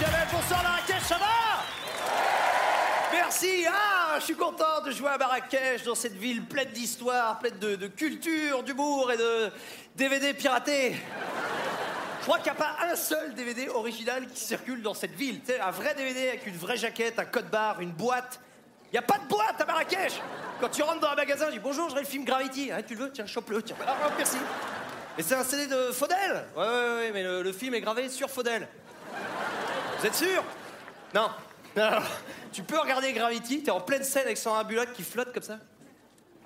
Bonsoir Marrakech, ça va Merci, ah, je suis content de jouer à Marrakech, dans cette ville pleine d'histoire, pleine de, culture, d'humour et de DVD piratés. Je crois qu'il n'y a pas un seul DVD original qui circule dans cette ville. Tu sais, un vrai DVD avec une vraie jaquette, un code barre, une boîte. Il n'y a pas de boîte à Marrakech Quand tu rentres dans un magasin, tu dis bonjour, je voudrais le film Gravity. Ah, tu le veux Tiens, chope-le, tiens. Merci. Et c'est un CD de Faudel Ouais, ouais, ouais, mais le, le film est gravé sur Faudel. Vous êtes sûr? Non. Alors, tu peux regarder Gravity, t'es en pleine scène avec Sandra Bullock qui flotte comme ça?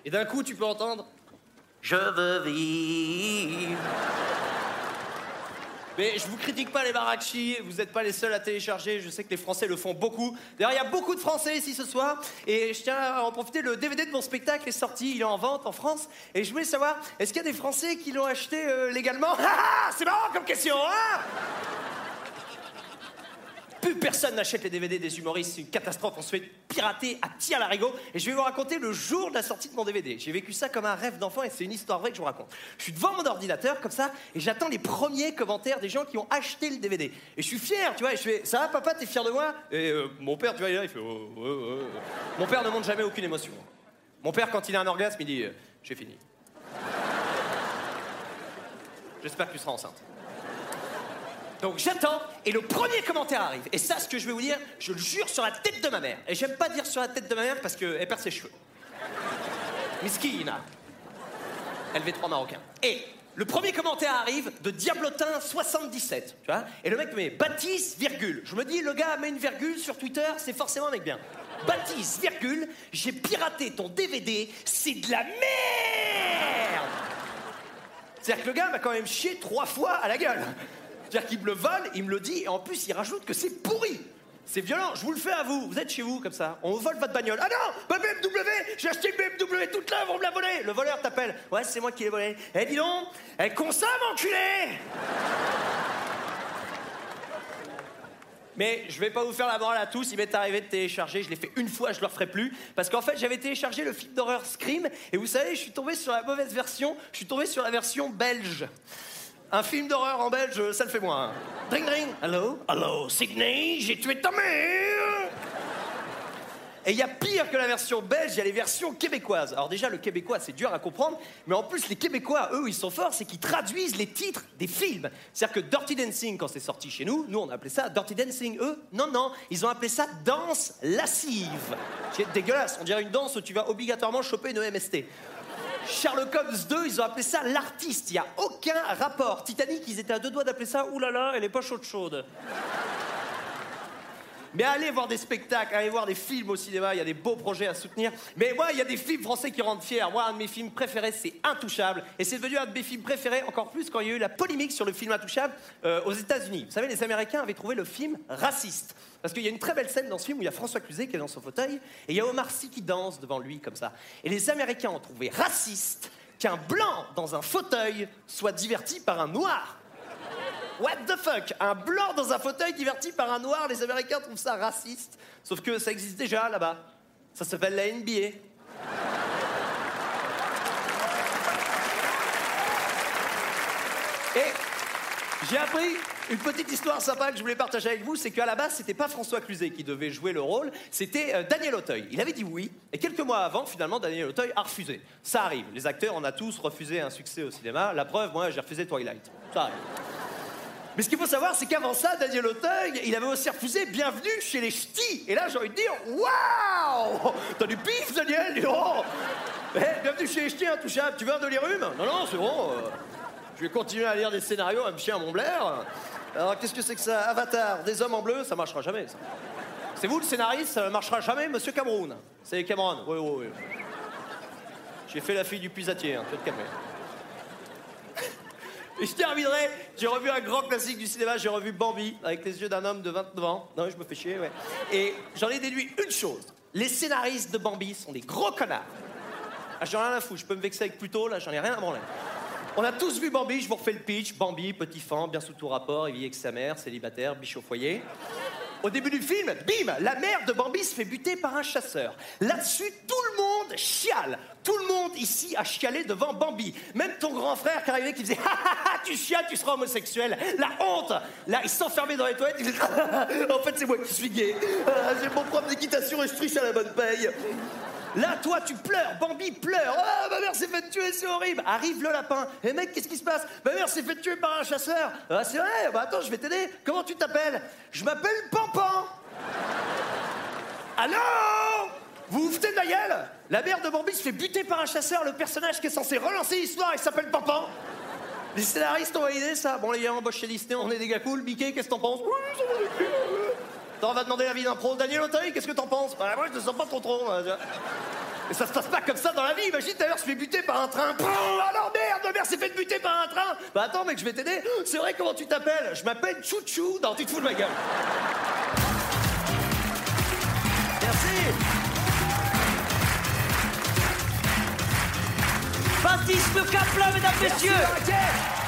Et d'un coup, tu peux entendre Je veux vivre. Mais je vous critique pas les Barakchi, vous n'êtes pas les seuls à télécharger, je sais que les Français le font beaucoup. D'ailleurs, il y a beaucoup de Français ici ce soir, et je tiens à en profiter, le DVD de mon spectacle est sorti, il est en vente en France, et je voulais savoir, est-ce qu'il y a des Français qui l'ont acheté euh, légalement? Ah ah C'est marrant comme question, hein plus personne n'achète les DVD des humoristes, c'est une catastrophe, on se fait pirater à tir larigot. Et je vais vous raconter le jour de la sortie de mon DVD. J'ai vécu ça comme un rêve d'enfant et c'est une histoire vraie que je vous raconte. Je suis devant mon ordinateur comme ça et j'attends les premiers commentaires des gens qui ont acheté le DVD. Et je suis fier, tu vois, et je fais Ça va papa, t'es fier de moi? Et euh, mon père, tu vois, il fait oh, oh, oh. Mon père ne montre jamais aucune émotion. Mon père, quand il a un orgasme, il dit euh, J'ai fini. J'espère que tu seras enceinte. Donc j'attends et le premier commentaire arrive. Et ça, ce que je vais vous dire, je le jure sur la tête de ma mère. Et j'aime pas dire sur la tête de ma mère parce qu'elle perd ses cheveux. Miskina. LV3 marocain. Et le premier commentaire arrive de Diablotin 77, tu vois. Et le mec me met Baptiste, virgule. Je me dis, le gars met une virgule sur Twitter, c'est forcément un mec bien. Baptiste, virgule, j'ai piraté ton DVD, c'est de la merde C'est-à-dire que le gars m'a quand même chié trois fois à la gueule. C'est-à-dire qu'il me le vole, il me le dit, et en plus il rajoute que c'est pourri. C'est violent, je vous le fais à vous. Vous êtes chez vous comme ça, on vole votre bagnole. Ah non, ma BMW, j'ai acheté une BMW toute là, on me l'a volée. Le voleur t'appelle. Ouais, c'est moi qui l'ai volée. Eh dis donc, elle consomme, enculé Mais je vais pas vous faire la morale à tous, il m'est arrivé de télécharger, je l'ai fait une fois, je le referai plus. Parce qu'en fait, j'avais téléchargé le film d'horreur Scream, et vous savez, je suis tombé sur la mauvaise version, je suis tombé sur la version belge. Un film d'horreur en belge, ça le fait moins. Dring dring. Hello Hello, Sydney, j'ai tué ta mère Et il y a pire que la version belge, il y a les versions québécoises. Alors déjà, le québécois, c'est dur à comprendre, mais en plus, les Québécois, eux, ils sont forts, c'est qu'ils traduisent les titres des films. C'est-à-dire que Dirty Dancing, quand c'est sorti chez nous, nous, on appelait ça Dirty Dancing. Eux, non, non, ils ont appelé ça danse lascive. C'est dégueulasse, on dirait une danse où tu vas obligatoirement choper une E EMST. Sherlock Holmes 2, ils ont appelé ça l'artiste. Il n'y a aucun rapport. Titanic, ils étaient à deux doigts d'appeler ça oulala, elle est pas chaude chaude. Mais allez voir des spectacles, allez voir des films au cinéma, il y a des beaux projets à soutenir. Mais moi, il y a des films français qui rendent fiers. Moi, un de mes films préférés, c'est Intouchable. Et c'est devenu un de mes films préférés, encore plus quand il y a eu la polémique sur le film Intouchable euh, aux États-Unis. Vous savez, les Américains avaient trouvé le film raciste. Parce qu'il y a une très belle scène dans ce film où il y a François Cluzet qui est dans son fauteuil et il y a Omar Sy qui danse devant lui comme ça. Et les Américains ont trouvé raciste qu'un blanc dans un fauteuil soit diverti par un noir. What the fuck? Un blanc dans un fauteuil diverti par un noir, les Américains trouvent ça raciste. Sauf que ça existe déjà là-bas. Ça s'appelle la NBA. Et j'ai appris une petite histoire sympa que je voulais partager avec vous, c'est qu'à la base, c'était pas François Cluzet qui devait jouer le rôle, c'était euh, Daniel Auteuil. Il avait dit oui, et quelques mois avant, finalement, Daniel Auteuil a refusé. Ça arrive, les acteurs, on a tous refusé un succès au cinéma. La preuve, moi, j'ai refusé Twilight. Ça arrive. Mais ce qu'il faut savoir, c'est qu'avant ça, Daniel Auteuil, il avait aussi refusé Bienvenue chez les Ch'tis. Et là, j'ai envie de dire, waouh T'as du pif, Daniel. Eh, bienvenue chez les Ch'tis, intouchable. Tu veux un dolirum Non, non, c'est bon. euh, je vais continuer à lire des scénarios, à me chier à mon blaire. Alors, qu'est-ce que c'est que ça? Avatar, des hommes en bleu, ça marchera jamais. C'est vous le scénariste, ça marchera jamais, monsieur Cameroun? C'est Cameron, oui, oui, oui. J'ai fait la fille du puisatier, hein, tu vas te calmer. Je terminerai, j'ai revu un grand classique du cinéma, j'ai revu Bambi, avec les yeux d'un homme de 29 ans. Non, je me fais chier, ouais. Et j'en ai déduit une chose. Les scénaristes de Bambi sont des gros connards. Ah, j'en ai rien à foutre, je peux me vexer avec Pluto, là, j'en ai rien à branler. On a tous vu Bambi, je vous refais le pitch. Bambi, petit fan, bien sous tout rapport, il vit avec sa mère, célibataire, biche au foyer. Au début du film, bim, la mère de Bambi se fait buter par un chasseur. Là-dessus, tout monde. Tout le monde ici a chialé devant Bambi. Même ton grand frère qui arrivait qui faisait Ha ha ha, tu chiales, tu seras homosexuel. La honte Là, il s'enfermait dans les toilettes, En fait, c'est moi qui suis gay. Ah, J'ai mon prof d'équitation et je triche à la bonne paye. Là, toi, tu pleures, Bambi pleure. Ah, ma mère s'est fait tuer, c'est horrible. Arrive le lapin. Et mec, qu'est-ce qui se passe? Ma mère s'est fait tuer par un chasseur. Ah, c'est vrai? Bah attends, je vais t'aider. Comment tu t'appelles? Je m'appelle Pampan. Allô? Vous vous foutez de la gueule La mère de Bambi se fait buter par un chasseur. Le personnage qui est censé relancer l'histoire, il s'appelle Pampan. Les scénaristes ont validé ça. Bon, les gars, on bosse chez Disney, on est des gars cool. Mickey, qu'est-ce que t'en penses Oui, ça va. Attends, on va demander l'avis d'un pro. Daniel Auteuil, qu'est-ce que t'en penses Bah, moi, je te sens pas trop trop. moi. Mais ça se passe pas comme ça dans la vie. Imagine, d'ailleurs, je fais buter par un train. Alors merde, ma mère s'est fait buter par un train. Bah attends, mec, je vais t'aider. C'est vrai, comment tu t'appelles Je m'appelle Chouchou. Non, tu te fous de ma gueule. Merci. Baptiste Caplin, mesdames, messieurs.